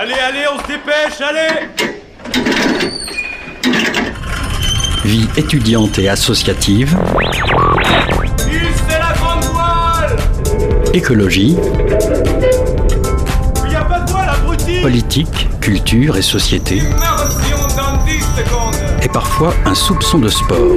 Allez, allez, on se dépêche, allez. Vie étudiante et associative, c'est la grande voile. Écologie, Il y a pas de voile, abruti. Politique, culture et société, Immersion dans 10 secondes. Et parfois un soupçon de sport.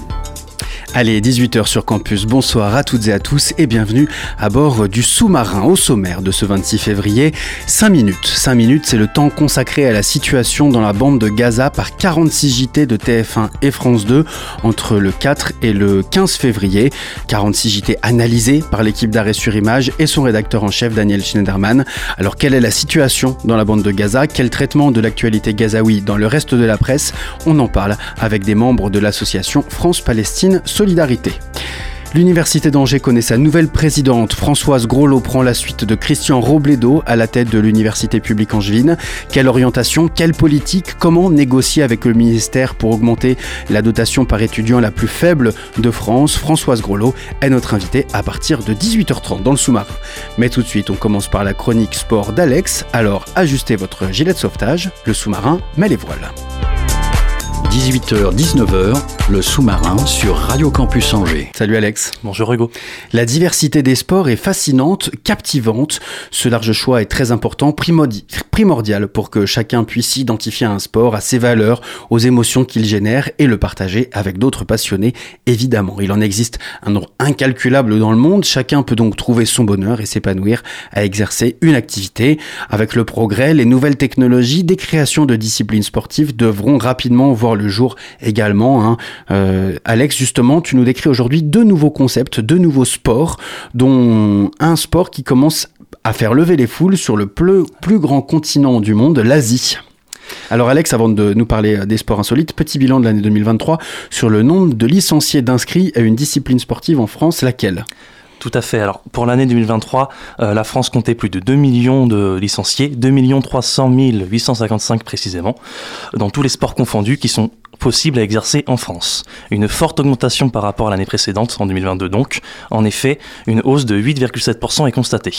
Allez, 18h sur campus, bonsoir à toutes et à tous et bienvenue à bord du sous-marin au sommaire de ce 26 février. 5 minutes, 5 minutes c'est le temps consacré à la situation dans la bande de Gaza par 46 JT de TF1 et France 2 entre le 4 et le 15 février. 46 JT analysés par l'équipe d'arrêt sur image et son rédacteur en chef Daniel Schneiderman. Alors quelle est la situation dans la bande de Gaza? Quel traitement de l'actualité gazaoui dans le reste de la presse? On en parle avec des membres de l'association France-Palestine L'Université d'Angers connaît sa nouvelle présidente. Françoise Groslot prend la suite de Christian Robledo à la tête de l'Université publique angevine. Quelle orientation, quelle politique, comment négocier avec le ministère pour augmenter la dotation par étudiant la plus faible de France? Françoise Groslot est notre invitée à partir de 18h30 dans le sous-marin. Mais tout de suite, on commence par la chronique sport d'Alex. Alors ajustez votre gilet de sauvetage, le sous-marin met les voiles. 18h-19h, le sous-marin sur Radio Campus Angers. Salut Alex. Bonjour Hugo. La diversité des sports est fascinante, captivante. Ce large choix est très important, primordi- primordial pour que chacun puisse identifier un sport, à ses valeurs, aux émotions qu'il génère et le partager avec d'autres passionnés. Évidemment, il en existe un nombre incalculable dans le monde. Chacun peut donc trouver son bonheur et s'épanouir à exercer une activité. Avec le progrès, les nouvelles technologies, des créations de disciplines sportives devront rapidement voir le jour également. hein. Euh, Alex, justement, tu nous décris aujourd'hui deux nouveaux concepts, deux nouveaux sports, dont un sport qui commence à faire lever les foules sur le plus, plus grand continent du monde, l'Asie. Alors Alex, avant de nous parler des sports insolites, petit bilan de l'année 2023 sur le nombre de licenciés d'inscrits à une discipline sportive en France, laquelle? Tout à fait. Alors, pour l'année 2023, euh, la France comptait plus de 2 millions de licenciés, 2 300 855 précisément, dans tous les sports confondus qui sont possibles à exercer en France. Une forte augmentation par rapport à l'année précédente, en 2022 donc. En effet, une hausse de 8,7% est constatée.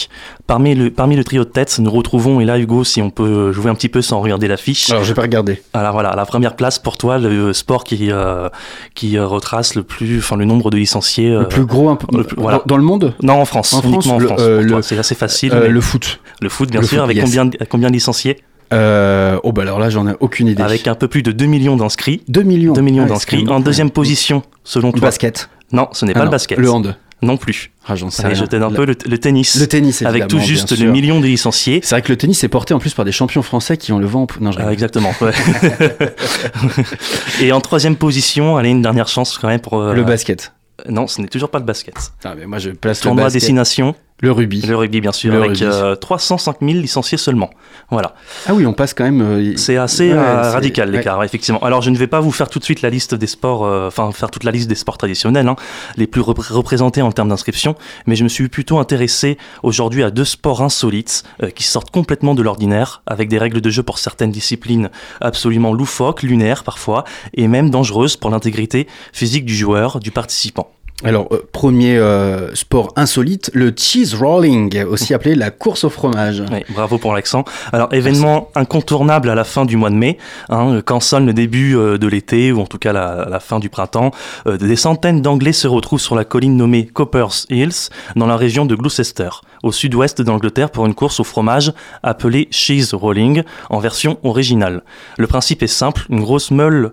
Parmi le, parmi le trio de tête, nous retrouvons, et là Hugo, si on peut jouer un petit peu sans regarder l'affiche, Alors j'ai pas regardé. Alors voilà, la première place pour toi, le sport qui, euh, qui euh, retrace le plus, enfin le nombre de licenciés. Le euh, plus gros un peu, le plus- voilà. dans, dans le monde? Non, en France, En uniquement France, en France. euh, C'est assez facile. Euh, mais Le foot. le foot, bien le sûr, foot, avec yes. combien, combien de licenciés? Euh, oh bah alors là j'en ai aucune idée. Avec un peu plus de 2 millions d'inscrits. 2 millions. 2 millions Ah, d'inscrits. En deuxième position, selon Le toi basket. Non, ce n'est Ah pas non, le basket. Le hand. Non plus. Ah, j'en sais je un Le- peu le, le tennis. Le tennis, Avec tout juste le million de licenciés. C'est vrai que le tennis est porté en plus par des champions français qui ont le vent. Non, Ah, exactement. ouais. Et en troisième position, allez, une dernière chance quand même pour. euh, Le basket. Non, ce n'est toujours pas le basket. Ah, mais moi je place le Tournoi à basket. destination, Le rugby. le rugby bien sûr, Le avec euh, 305 000 licenciés seulement. Voilà. Ah oui, on passe quand même. euh, C'est assez Ouais, euh, radical ouais. l'écart, effectivement. Alors je ne vais pas vous faire tout de suite la liste des sports, euh, enfin faire toute la liste des sports traditionnels, hein, les plus repré- représentés en termes d'inscription, mais je me suis plutôt intéressé aujourd'hui à deux sports insolites euh, qui sortent complètement de l'ordinaire, avec des règles de jeu pour certaines disciplines absolument loufoques, lunaires parfois, et même dangereuses pour l'intégrité physique du joueur, du participant. Alors, euh, premier euh, sport insolite, le cheese rolling, aussi appelé la course au fromage. Oui, bravo pour l'accent. Alors, événement incontournable à la fin du mois de mai, hein, quand sonne le début euh, de l'été, ou en tout cas la, la fin du printemps, euh, des centaines d'Anglais se retrouvent sur la colline nommée Copper's Hills, dans la région de Gloucester, au sud-ouest d'Angleterre, pour une course au fromage appelée cheese rolling, en version originale. Le principe est simple, une grosse meule,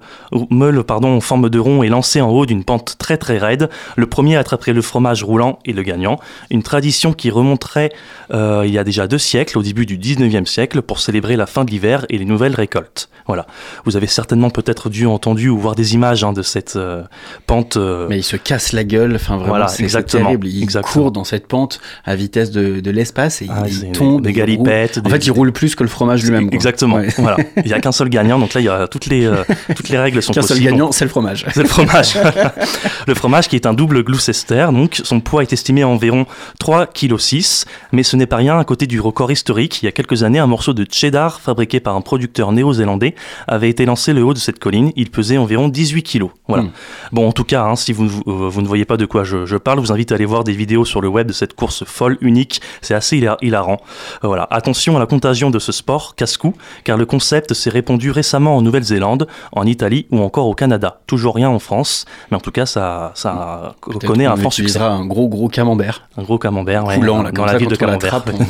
meule pardon, en forme de rond est lancée en haut d'une pente très très raide. Le premier à attraper le fromage roulant est le gagnant. Une tradition qui remonterait euh, il y a déjà deux siècles, au début du 19e siècle, pour célébrer la fin de l'hiver et les nouvelles récoltes. Voilà. Vous avez certainement peut-être dû entendu ou voir des images hein, de cette euh, pente. euh, Mais il se casse la gueule, enfin vraiment, Voilà, c'est terrible. Il exactement. court dans cette pente à vitesse de de, de l'espace et Ah, il tombe. des galipettes, des- En fait, il roule plus que le fromage lui-même. Exactement. Ouais. Voilà. Il n'y a qu'un seul gagnant, donc là, il y a toutes les, euh, toutes les règles sont Qu'un seul gagnant, c'est le fromage. C'est le fromage. le fromage qui est un double Gloucester, donc son poids est estimé à environ 3,6 kg, mais ce n'est pas rien à côté du record historique. Il y a quelques années, un morceau de cheddar fabriqué par un producteur néo-zélandais avait été lancé le haut de cette colline. Il pesait environ 18 kg. Voilà. Mm. Bon, en tout cas, hein, si vous, ne- euh, vous ne voyez pas de quoi je, je parle, je vous invite à aller voir des vidéos sur le web de cette course folle, unique. C'est assez hila- hilarant. Euh, Voilà. Attention à la contagion de ce sport, casse-cou, car le concept s'est répandu récemment en Nouvelle-Zélande, en Italie ou encore au Canada. Toujours rien en France, mais en tout cas, ça, ça Peut-être connaît un fort succès. un gros gros camembert Un gros camembert, ouais, coulant là, dans la ça, ville de Camembert. on-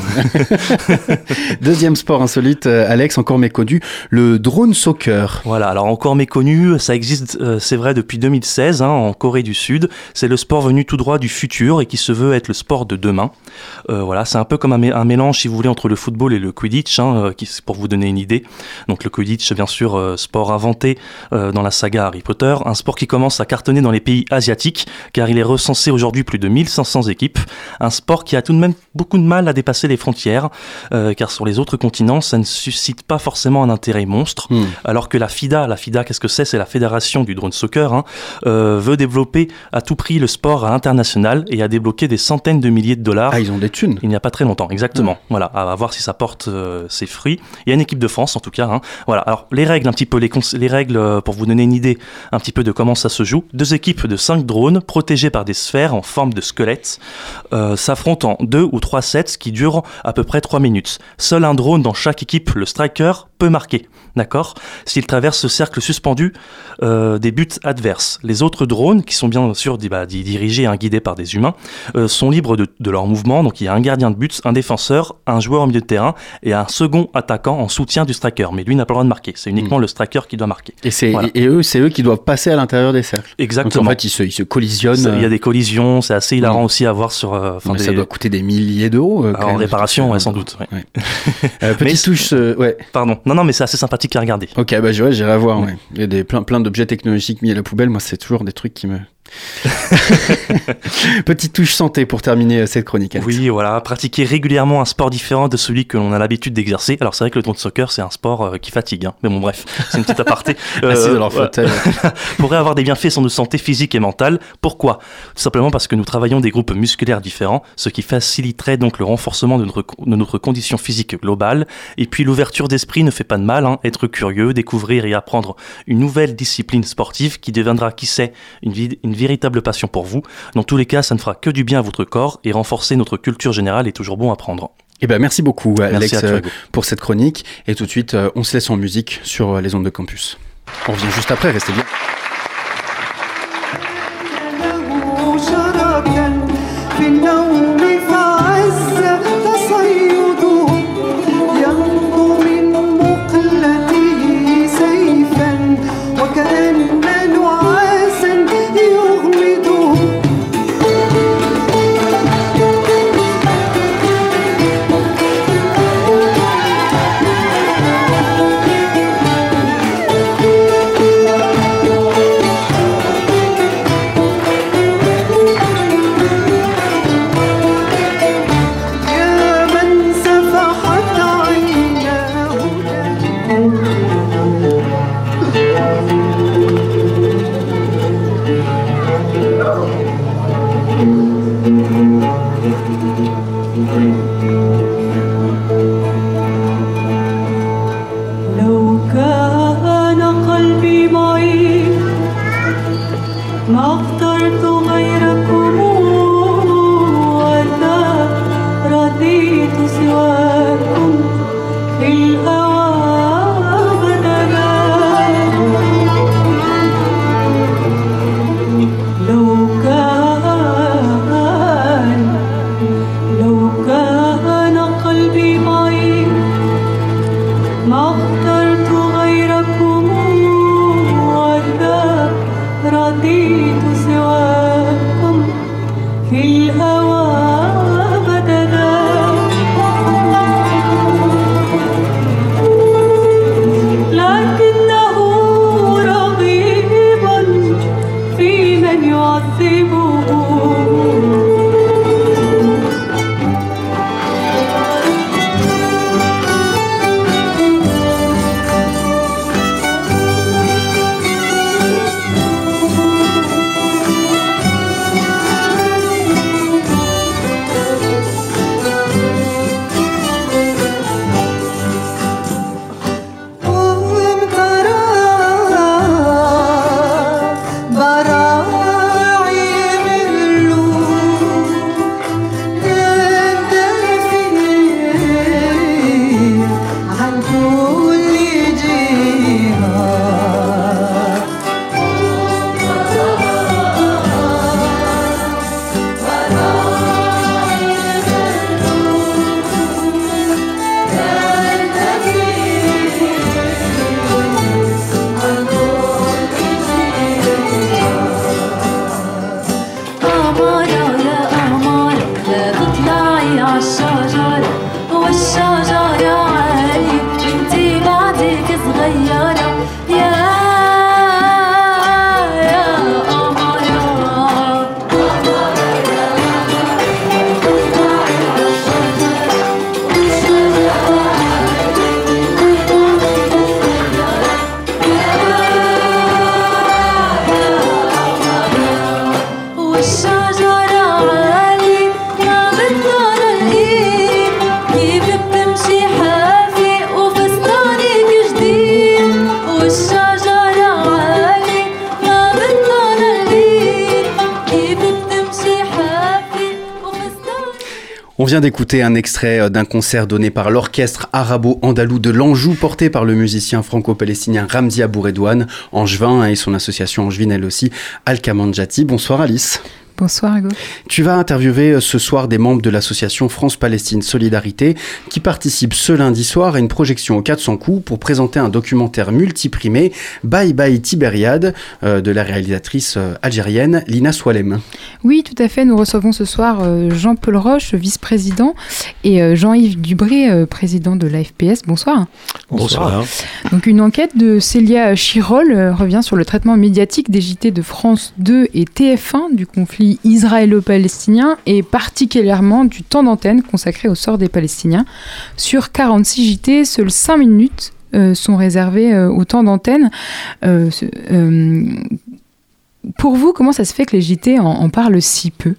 Deuxième sport insolite, euh, Alex, encore méconnu, le drone soccer. Voilà, alors encore méconnu, ça existe, euh, c'est vrai, depuis 2016 hein, en Corée du Sud. C'est le sport venu tout droit du futur et qui se veut être le sport de demain. Euh, voilà, c'est un peu comme un, mé- un mélange, si vous voulez, entre le football et le Quidditch, hein, euh, qui, pour vous donner une idée. Donc le Quidditch, bien sûr, euh, sport inventé euh, dans la saga Harry Potter, un sport qui commence à cartonner dans les pays asiatiques, car il est recensé aujourd'hui plus de 1500 équipes. Un sport qui a tout de même beaucoup de mal à dépasser les frontières, car sur les autres continents, ça ne suscite pas forcément un intérêt monstre. Hmm. Alors que la FIDA, la FIDA, qu'est-ce que c'est? C'est la fédération du drone soccer, hein, veut développer à tout prix le sport à l'international et a débloqué des centaines de milliers de dollars. Ah, ils ont des Il n'y a pas très longtemps, exactement. Voilà, à voir si ça porte euh, ses fruits. Il y a une équipe de France, en tout cas. hein. Voilà. Alors les règles, un petit peu les règles euh, pour vous donner une idée, un petit peu de comment ça se joue. Deux équipes de cinq drones protégés par des sphères en forme de squelette euh, s'affrontent en deux ou trois sets qui durent à peu près trois minutes. Seul un drone dans chaque équipe, le striker, peut marquer. D'accord? S'il traverse ce cercle suspendu euh, des buts adverses. Les autres drones, qui sont bien sûr bah, di- dirigés, hein, guidés par des humains, euh, sont libres de, de leur mouvement. Donc il y a un gardien de but, un défenseur, un joueur au milieu de terrain et un second attaquant en soutien du striker. Mais lui n'a pas le droit de marquer. C'est uniquement le striker qui doit marquer. Et, c'est, Voilà. et eux, c'est eux qui doivent passer à l'intérieur des cercles. Donc Exactement. en fait, ils se, ils se collisionnent. Il y a euh, des collisions, c'est assez hilarant Mm. aussi à voir sur. euh, mais des- ça doit coûter des milliers d'euros. en réparation, ouais, sans doute. ouais. Ouais. Mais petite c'est- touche, ouais. Pardon. Non, non, mais c'est assez sympathique à regarder. Ok, bah j'irai, j'irai voir. Ouais. Il y a des, plein, plein d'objets technologiques mis à la poubelle. Moi, c'est toujours des trucs qui me. Petite touche santé pour terminer euh, cette chronique. Alex. Oui, voilà, pratiquer régulièrement un sport différent de celui que l'on a l'habitude d'exercer. Alors c'est vrai que le drone soccer, c'est un sport euh, qui fatigue, hein. mais bon bref, c'est une petite aparté. Assis Euh, dans leur pourrait avoir des bienfaits sur notre santé physique et mentale. Pourquoi? Tout simplement parce que nous travaillons des groupes musculaires différents, ce qui faciliterait donc le renforcement de notre, de notre condition physique globale. Et puis l'ouverture d'esprit ne fait pas de mal, hein. être curieux, découvrir et apprendre une nouvelle discipline sportive qui deviendra, qui sait, une, une véritable passion pour vous. Dans tous les cas, ça ne fera que du bien à votre corps et renforcer notre culture générale est toujours bon à prendre. Eh ben, merci beaucoup, Alex, à toi, euh, pour cette chronique. Et tout de suite, euh, on se laisse en musique sur euh, les ondes de campus. On revient juste après, restez bien. Vient d'écouter un extrait euh, d'un concert donné par l'orchestre arabo-andalou de l'Anjou, porté par le musicien franco-palestinien Ramzi Abouredouane, angevin, et son association angevine elle aussi, Al-Kamanjati. Bonsoir Alice. Bonsoir Hugo. Tu vas interviewer euh, ce soir des membres de l'association France-Palestine Solidarité qui participent ce lundi soir à une projection au 400 coups pour présenter un documentaire multiprimé Bye Bye Tibériade euh, de la réalisatrice euh, algérienne Lina Swalem. Oui, tout à fait. Nous recevons ce soir Jean-Paul Roche, vice-président, et Jean-Yves Dubré, président de l'AFPS. Bonsoir. Bonsoir. Donc une enquête de Célia Chirol revient sur le traitement médiatique des JT de France 2 et TF1 du conflit israélo-palestinien et particulièrement du temps d'antenne consacré au sort des Palestiniens. Sur 46 JT, seuls 5 minutes euh, sont réservées euh, au temps d'antenne. Euh, euh, pour vous, comment ça se fait que les JT en, en parlent si peu?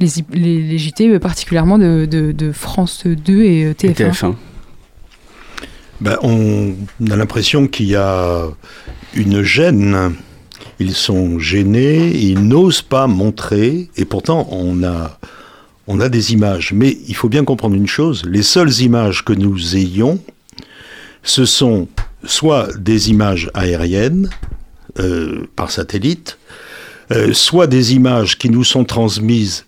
Les, les- les JT particulièrement de, de- de France 2 et euh, Et TF1. TF1. Ben, on a l'impression qu'il y a une gêne. Ils sont gênés, ils n'osent pas montrer, et pourtant on a, des images. Mais il faut bien comprendre une chose, les seules images que nous ayons, ce sont soit des images aériennes euh, par satellite, euh, soit des images qui nous sont transmises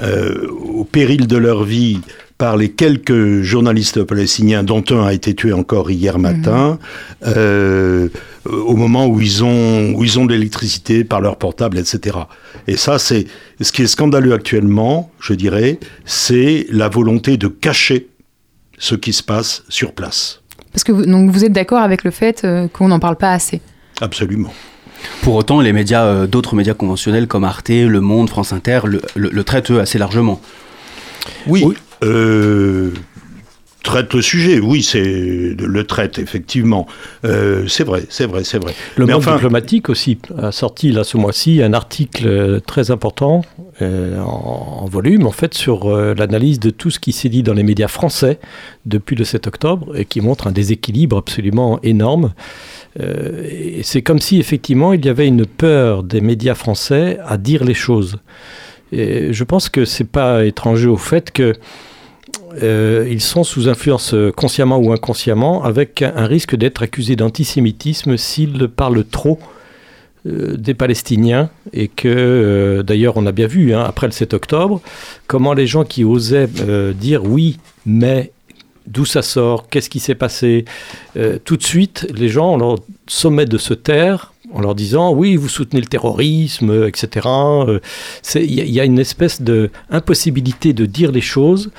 euh, au péril de leur vie par les quelques journalistes palestiniens, dont un a été tué encore hier matin, euh, au moment où ils ont, où ils ont de l'électricité par leur portable, etc. Et ça, c'est ce qui est scandaleux actuellement, je dirais, c'est la volonté de cacher ce qui se passe sur place. Parce que vous, donc vous êtes d'accord avec le fait euh, qu'on n'en parle pas assez? Absolument. Pour autant, les médias, euh, d'autres médias conventionnels comme Arte, Le Monde, France Inter, le, le- le traitent eux assez largement. Oui. Euh, traite le sujet, oui, c'est le traite, effectivement. Euh, c'est vrai, c'est vrai, c'est vrai. Le Mais monde enfin- diplomatique aussi a sorti là ce mois-ci un article euh, très important euh, en, en volume en fait sur euh, l'analyse de tout ce qui s'est dit dans les médias français depuis le 7 octobre et qui montre un déséquilibre absolument énorme. Euh, et c'est comme si effectivement il y avait une peur des médias français à dire les choses. Et je pense que c'est pas étranger au fait que euh, ils sont sous influence euh, consciemment ou inconsciemment, avec un, risque d'être accusés d'antisémitisme s'ils parlent trop euh, des Palestiniens et que d'ailleurs on a bien vu hein, après le 7 octobre comment les gens qui osaient dire oui mais d'où ça sort, qu'est-ce qui s'est passé, tout de suite les gens on leur sommet de se taire en leur disant oui vous soutenez le terrorisme etc. Il y a une espèce de impossibilité de dire les choses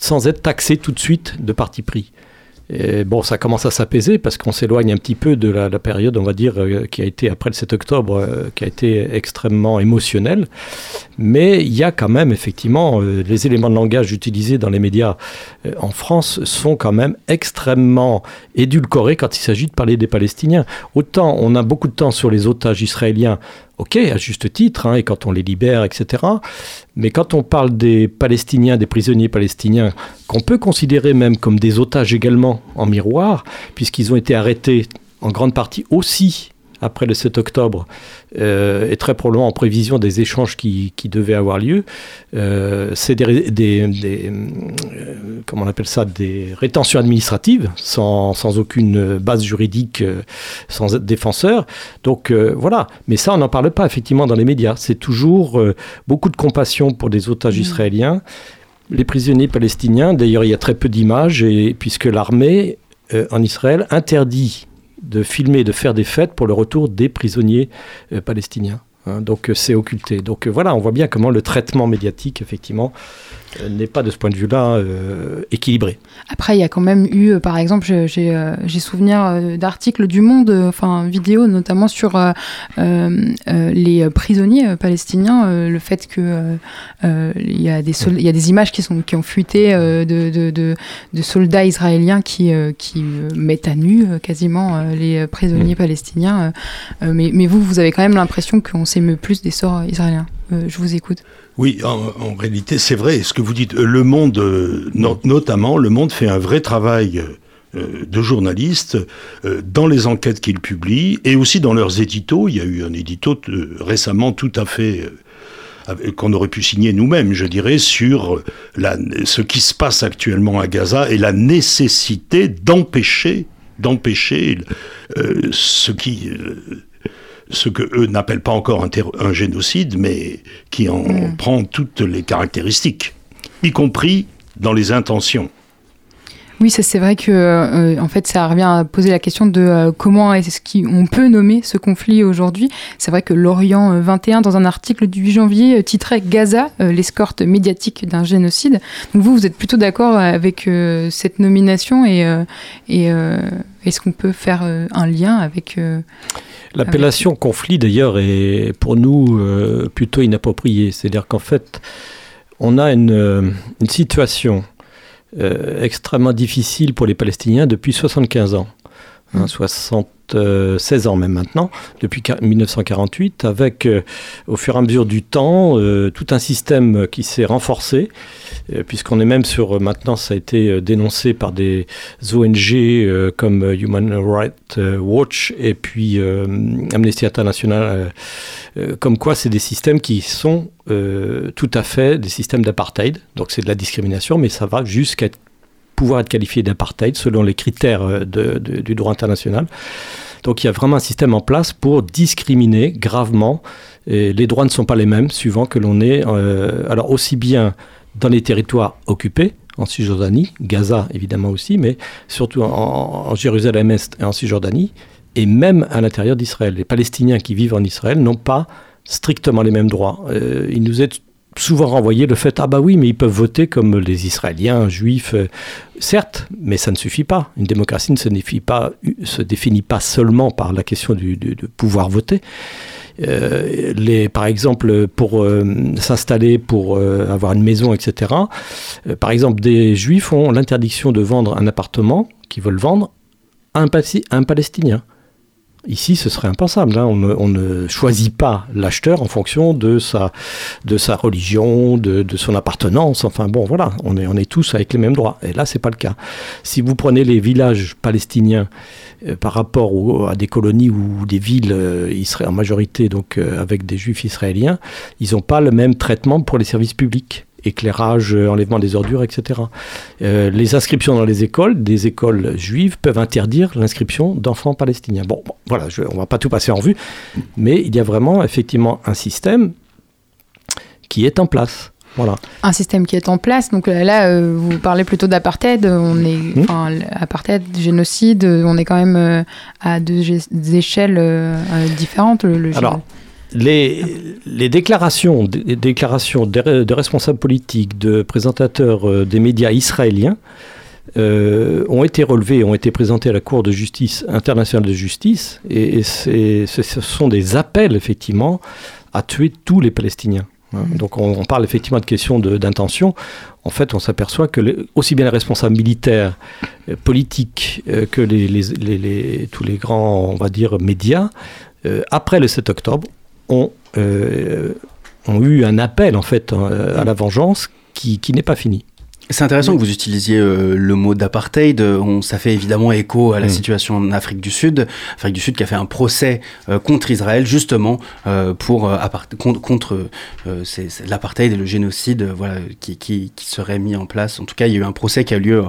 sans être taxé tout de suite de parti pris. Bon, ça commence à s'apaiser parce qu'on s'éloigne un petit peu de la, période, on va dire, euh, qui a été après le 7 octobre, euh, qui a été extrêmement émotionnelle. Mais il y a quand même, effectivement, euh, les éléments de langage utilisés dans les médias en France sont quand même extrêmement édulcorés quand il s'agit de parler des Palestiniens. Autant on a beaucoup de temps sur les otages israéliens, ok, à juste titre, hein, et quand on les libère, etc. Mais quand on parle des Palestiniens, des prisonniers palestiniens, qu'on peut considérer même comme des otages également en miroir, puisqu'ils ont été arrêtés en grande partie aussi après le 7 octobre, euh, et très probablement en prévision des échanges qui, qui devaient avoir lieu, euh, c'est des, des- des, euh, comment on appelle ça, des rétentions administratives, sans, sans aucune base juridique, sans être défenseur. Donc voilà, mais ça on n'en parle pas effectivement dans les médias. C'est toujours beaucoup de compassion pour des otages israéliens. Les prisonniers palestiniens, d'ailleurs il y a très peu d'images, et puisque l'armée en Israël interdit de filmer, de faire des fêtes pour le retour des prisonniers euh, palestiniens. Hein, donc euh, c'est occulté. Donc euh, voilà, on voit bien comment le traitement médiatique, effectivement, n'est pas de ce point de vue-là euh, équilibré. Après, il y a quand même eu, euh, par exemple, j'ai euh, j'ai souvenir euh, d'articles du Monde, euh, enfin vidéo notamment sur euh, euh, euh, les euh, prisonniers euh, palestiniens, euh, le fait que euh, euh, il y a des il y a des images qui sont qui ont fuité euh, de, de, de, de soldats israéliens qui euh, qui euh, mettent à nu euh, quasiment euh, les euh, prisonniers palestiniens. euh, euh, mais, mais vous, vous avez quand même l'impression qu'on s'émeut plus des sorts euh, israéliens. Euh, je vous écoute. Oui, en, réalité, c'est vrai. Ce que vous dites, euh, le Monde, euh, no- notamment, le Monde fait un vrai travail de journalistes dans les enquêtes qu'ils publient et aussi dans leurs éditos. Il y a eu un édito récemment tout à fait qu'on aurait pu signer nous-mêmes, je dirais, sur ce qui se passe actuellement à Gaza et la nécessité d'empêcher, d'empêcher ce qui, ce que eux n'appellent pas encore un, génocide, mais qui en Mm. prend toutes les caractéristiques, y compris dans les intentions. Oui, ça c'est vrai que euh, en fait ça revient à poser la question de euh, comment est-ce qu'on peut nommer ce conflit aujourd'hui. C'est vrai que l'Orient euh, 21 dans un article du 8 janvier euh, titrait Gaza euh, l'escorte médiatique d'un génocide. Donc vous vous êtes plutôt d'accord avec euh, cette nomination et euh, et euh, est-ce qu'on peut faire euh, un lien avec euh, L'appellation conflit, d'ailleurs, est pour nous euh, plutôt inappropriée. C'est-à-dire qu'en fait, on a une, euh, une situation euh, extrêmement difficile pour les Palestiniens depuis 75 ans. Hein, 76 ans même maintenant, depuis quar- 1948, avec euh, au fur et à mesure du temps euh, tout un système qui s'est renforcé, euh, puisqu'on est même sur, maintenant ça a été dénoncé par des ONG comme Human Rights Watch et puis Amnesty International, comme quoi c'est des systèmes qui sont tout à fait des systèmes d'apartheid, donc c'est de la discrimination, mais ça va jusqu'à pouvoir être qualifié d'apartheid selon les critères euh, du droit international. Donc il y a vraiment un système en place pour discriminer gravement. Les droits ne sont pas les mêmes suivant que l'on est, euh, alors aussi bien dans les territoires occupés, en Cisjordanie, Gaza évidemment aussi, mais surtout en, en Jérusalem-Est et en Cisjordanie, et même à l'intérieur d'Israël. Les Palestiniens qui vivent en Israël n'ont pas strictement les mêmes droits. Euh, il nous est souvent renvoyé le fait ah bah oui mais ils peuvent voter comme les Israéliens juifs euh, certes mais ça ne suffit pas une démocratie ne se définit pas seulement par la question de pouvoir voter Euh, par exemple, pour euh, s'installer, pour avoir une maison, etc. par exemple, des juifs ont l'interdiction de vendre un appartement qu'ils veulent vendre à un Palestinien. Ici, ce serait impensable. hein. On, ne, choisit pas l'acheteur en fonction de sa, religion, de, son appartenance. Enfin bon, voilà, on est, tous avec les mêmes droits. Et là, c'est pas le cas. Si vous prenez les villages palestiniens euh, par rapport à des colonies ou des villes euh, en majorité donc euh, avec des juifs israéliens, ils n'ont pas le même traitement pour les services publics éclairage, euh, enlèvement des ordures, etc. Euh, les inscriptions dans les écoles, des écoles juives, peuvent interdire l'inscription d'enfants palestiniens. Bon, bon, voilà, je- on va pas tout passer en revue, mais il y a vraiment effectivement un système qui est en place. Voilà. un système qui est en place. Donc là, euh, vous parlez plutôt d'apartheid. On est, Mhm. enfin, apartheid, génocide. On est quand même euh, à deux échelles euh, différentes. Le, le- Alors, les, déclarations, déclarations de, responsables politiques, de présentateurs euh, des médias israéliens euh, ont été relevées, ont été présentées à la Cour de justice internationale de justice, et, ce sont des appels effectivement à tuer tous les Palestiniens. hein. Donc on, parle effectivement de questions de- d'intention. En fait, on s'aperçoit que aussi bien les responsables militaires, euh, politiques, que tous les grands, on va dire, médias, après le 7 octobre, ont, euh, ont eu un appel en fait euh, à la vengeance qui, qui n'est pas fini. C'est intéressant que vous utilisiez euh, le mot d'apartheid. On- Ça fait évidemment écho à la Mm. situation en Afrique du Sud. Afrique du Sud qui a fait un procès euh, contre Israël justement euh, pour contre, contre l'apartheid et le génocide voilà, qui, qui, qui serait mis en place. En tout cas, il y a eu un procès qui a eu lieu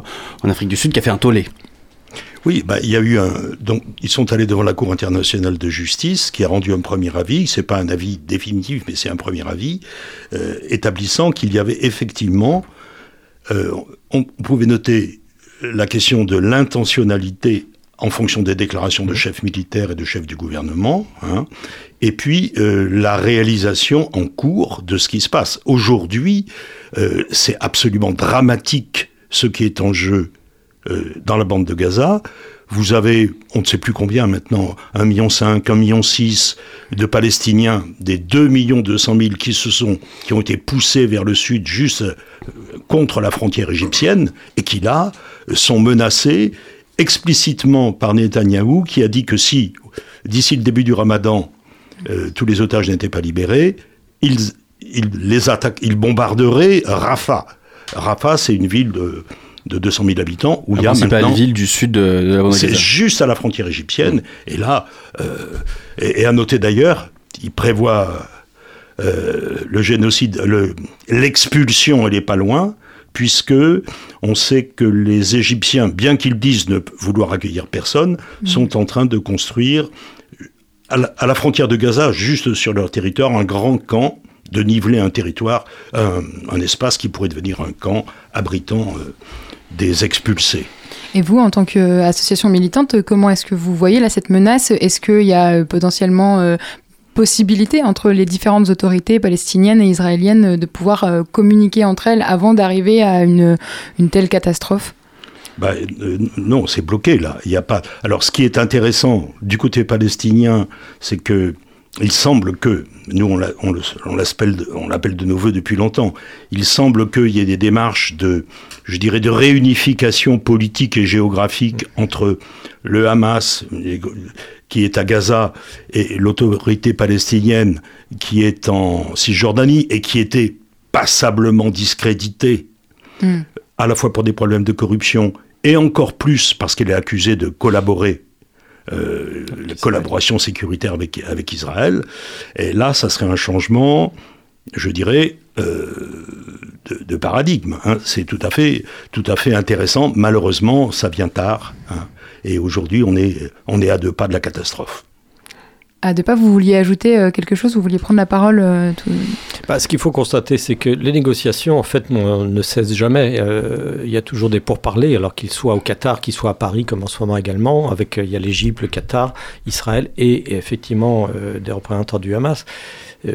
en Afrique du Sud qui a fait un tollé. Oui, bah, il y a eu un. Donc, ils sont allés devant la Cour internationale de justice, qui a rendu un premier avis. C'est pas un avis définitif, mais c'est un premier avis euh, établissant qu'il y avait effectivement. euh, on pouvait noter la question de l'intentionnalité en fonction des déclarations de chefs militaires et de chefs du gouvernement, hein, et puis euh, la réalisation en cours de ce qui se passe. Aujourd'hui, euh, c'est absolument dramatique ce qui est en jeu euh, dans la bande de Gaza. Vous avez, on ne sait plus combien maintenant, 1,5 million, 1,6 million de Palestiniens, des 2 200 000 qui se sont, qui ont été poussés vers le sud juste euh, contre la frontière égyptienne et qui là sont menacés explicitement par Netanyahou qui a dit que si, d'ici le début du ramadan, euh, tous les otages n'étaient pas libérés, ils, ils les attaquent, ils bombarderaient Rafah. Rafah, c'est une ville de, de 200 000 habitants où il y La a principale maintenant ville du sud de, de la bande de c'est juste à la frontière égyptienne. Et là, euh, et, et à noter d'ailleurs, il prévoit euh, le génocide, le- l'expulsion, elle n'est pas loin, puisque on sait que les Égyptiens, bien qu'ils disent ne vouloir accueillir personne, sont en train de construire à la, à la frontière de Gaza, juste sur leur territoire, un grand camp de niveler un territoire, un, un espace qui pourrait devenir un camp abritant euh, des expulsés. Et vous, en tant qu'association militante, comment est-ce que vous voyez là cette menace? Est-ce qu'il y a euh, potentiellement euh, possibilité entre les différentes autorités palestiniennes et israéliennes de pouvoir euh, communiquer entre elles avant d'arriver à une, une telle catastrophe? Bah, euh, non, c'est bloqué là. Il y a pas. Alors, ce qui est intéressant du côté palestinien, c'est que il semble que nous on l'a- on le- on l'appelle de- nos voeux depuis longtemps. Il semble qu'il y ait des démarches de, je dirais, de réunification politique et géographique entre le Hamas qui est à Gaza et l'autorité palestinienne qui est en Cisjordanie et qui était passablement discréditée Hmm. à la fois pour des problèmes de corruption et encore plus parce qu'elle est accusée de collaborer, euh, la collaboration sécuritaire avec, avec Israël. Et là, ça serait un changement, je dirais, euh, de, de paradigme. hein. C'est tout à fait, tout à fait intéressant. Malheureusement, ça vient tard. hein. Et aujourd'hui, on est, on est à deux pas de la catastrophe. À deux pas, vous vouliez ajouter euh, quelque chose? Vous vouliez prendre la parole tout- Bah, ce qu'il faut constater, c'est que les négociations, en fait, ne cessent jamais. Euh, il y a toujours des pourparlers, alors qu'ils soient au Qatar, qu'ils soient à Paris, comme en ce moment également, avec euh, il y a l'Égypte, le Qatar, Israël et, effectivement euh, des représentants du Hamas.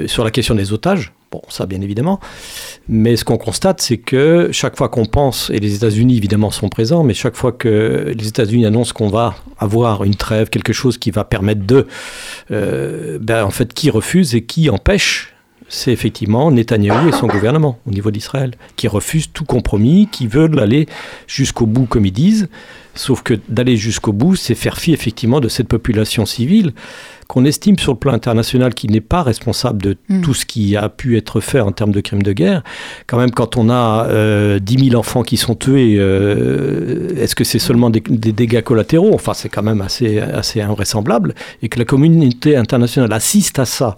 Sur la question des otages, bon, ça bien évidemment, mais ce qu'on constate, c'est que chaque fois qu'on pense, et les États-Unis évidemment sont présents, mais chaque fois que les États-Unis annoncent qu'on va avoir une trêve, quelque chose qui va permettre de, ben, en fait, qui refuse et qui empêche c'est effectivement Netanyahou et son gouvernement au niveau d'Israël, qui refusent tout compromis, qui veulent aller jusqu'au bout, comme ils disent. Sauf que d'aller jusqu'au bout, c'est faire fi effectivement de cette population civile qu'on estime sur le plan international qui n'est pas responsable de Mm. tout ce qui a pu être fait en termes de crimes de guerre. Quand même, quand on a euh, 10 000 enfants qui sont tués, euh, est-ce que c'est seulement des, des dégâts collatéraux? Enfin, c'est quand même assez, assez invraisemblable. Et que la communauté internationale assiste à ça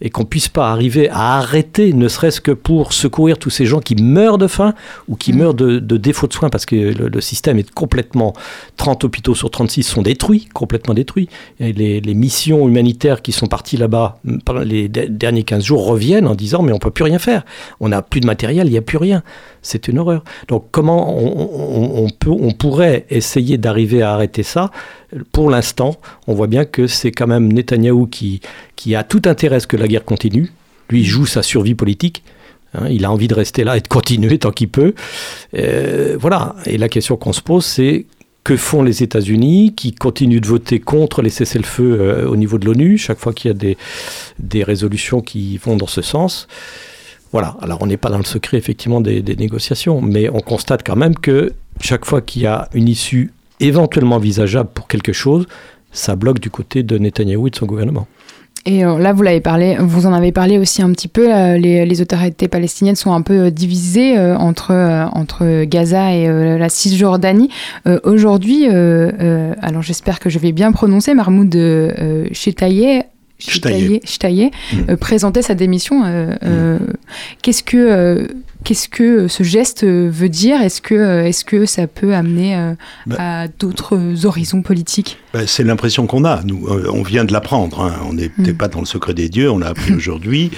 et qu'on puisse pas arriver à arrêter, ne serait-ce que pour secourir tous ces gens qui meurent de faim ou qui Mm. meurent de, de défaut de soins, parce que le, le système est complètement... 30 hôpitaux sur 36 sont détruits, complètement détruits. Et les, les missions humanitaires qui sont parties là-bas mm, pendant les de- derniers 15 jours reviennent en disant mais on peut plus rien faire. On n'a plus de matériel, il n'y a plus rien. C'est une horreur. Donc comment on, peut, on pourrait essayer d'arriver à arrêter ça? Pour l'instant, on voit bien que c'est quand même Netanyahou qui, qui a tout intérêt à ce que la guerre continue. Lui joue sa survie politique. Hein, il a envie de rester là et de continuer tant qu'il peut. Euh, voilà. Et la question qu'on se pose, c'est que font les États-Unis qui continuent de voter contre les cessez-le-feu euh, au niveau de l'ONU chaque fois qu'il y a des, des résolutions qui vont dans ce sens? Voilà. Alors on n'est pas dans le secret effectivement des, négociations, mais on constate quand même que chaque fois qu'il y a une issue éventuellement envisageable pour quelque chose, ça bloque du côté de Netanyahou et de son gouvernement. Et euh, là, vous vous en avez parlé aussi un petit peu. euh, les, autorités palestiniennes sont un peu euh, divisées entre entre Gaza et la Cisjordanie. Aujourd'hui, alors j'espère que je vais bien prononcer, Mahmoud euh, Chetaye, Mm. euh, présentait sa démission. euh, euh, Qu'est-ce que qu'est-ce que ce geste veut dire? Est-ce que est-ce que ça peut amener Ben- à d'autres horizons politiques? Ben, c'est l'impression qu'on a. Nous, on vient de l'apprendre. hein. On n'était Mm. pas dans le secret des dieux. On l'a appris aujourd'hui.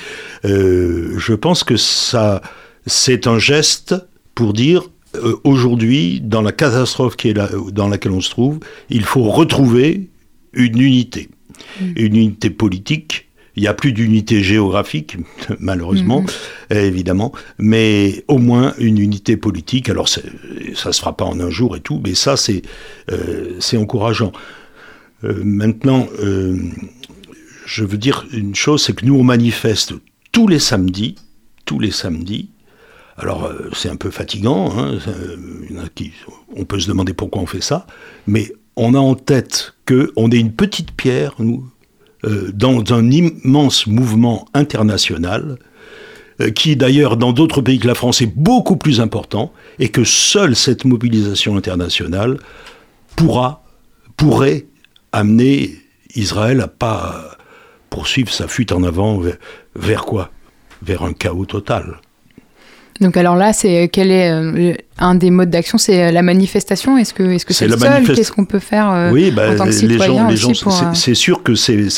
Je pense que ça, c'est un geste pour dire aujourd'hui, dans la catastrophe qui est là, dans laquelle on se trouve, il faut retrouver une unité, une unité politique. Il n'y a plus d'unité géographique, malheureusement, évidemment, mais au moins une unité politique. Alors, ça ne se fera pas en un jour et tout, mais ça, c'est euh, encourageant. Euh, maintenant, euh, je veux dire une chose, c'est que nous, on manifeste tous les samedis, tous les samedis. Alors, c'est un peu fatigant, hein, on peut se demander pourquoi on fait ça, mais on a en tête qu'on est une petite pierre, nous, euh, dans un immense mouvement international, euh, qui d'ailleurs, dans d'autres pays que la France, est beaucoup plus important, et que seule cette mobilisation internationale pourra, pourrait amener Israël à pas poursuivre sa fuite en avant vers, vers quoi? Vers un chaos total. Donc alors là, c'est quel est euh, un des modes d'action C'est euh, la manifestation. Est-ce que est-ce que C'est c'est le la seul Qu'est-ce qu'on peut faire euh, oui, bah, en tant que les citoyen gens, les gens, c'est- euh, sûr que c'est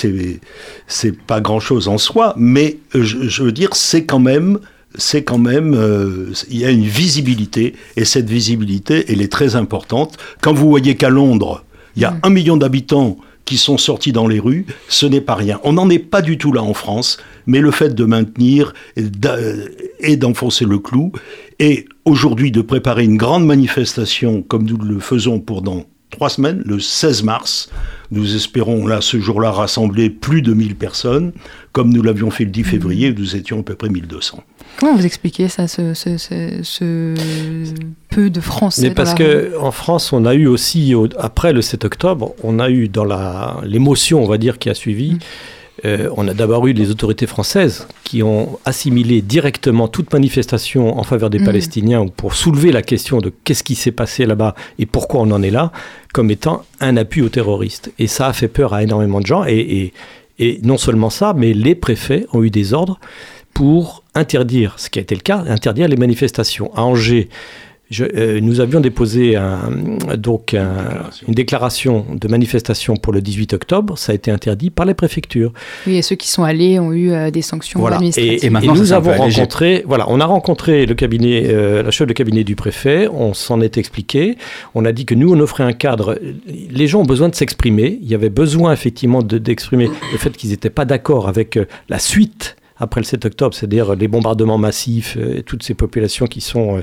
c'est pas grand chose en soi, mais euh, je, je veux dire, c'est quand même c'est quand même euh, il y a une visibilité et cette visibilité elle est très importante. Quand vous voyez qu'à Londres il y a un million d'habitants qui sont sortis dans les rues, ce n'est pas rien. On n'en est pas du tout là en France, mais le fait de maintenir et d'enfoncer le clou, et aujourd'hui de préparer une grande manifestation comme nous le faisons pour dans trois semaines, le 16 mars, nous espérons là ce jour-là rassembler plus de 1000 personnes, comme nous l'avions fait le 10 février, où nous étions à peu près 1200. Comment vous expliquez ça, ce, ce, ce- ce peu de Français Mais parce que en France, on a eu aussi, au- après le 7 octobre, on a eu dans la- l'émotion, on va dire, qui a suivi, euh, on a d'abord eu les autorités françaises qui ont assimilé directement toute manifestation en faveur des Mhm. Palestiniens ou pour soulever la question de qu'est-ce qui s'est passé là-bas et pourquoi on en est là, comme étant un appui aux terroristes. Et ça a fait peur à énormément de gens. Et, et- et non seulement ça, mais les préfets ont eu des ordres pour interdire, ce qui a été le cas, interdire les manifestations. À Angers, je- euh, nous avions déposé un- donc un- une déclaration de manifestation pour le 18 octobre. Ça a été interdit par les préfectures. Oui, et ceux qui sont allés ont eu euh, des sanctions Voilà. administratives. Et, Et maintenant, et nous avons allégé. rencontré, voilà, on a rencontré le cabinet, euh, la chef de cabinet du préfet. On s'en est expliqué. On a dit que nous, on offrait un cadre. Les gens ont besoin de s'exprimer. Il y avait besoin effectivement de- d'exprimer le fait qu'ils n'étaient pas d'accord avec euh, la suite. Après le 7 octobre, c'est-à-dire les bombardements massifs, euh, et toutes ces populations qui sont euh,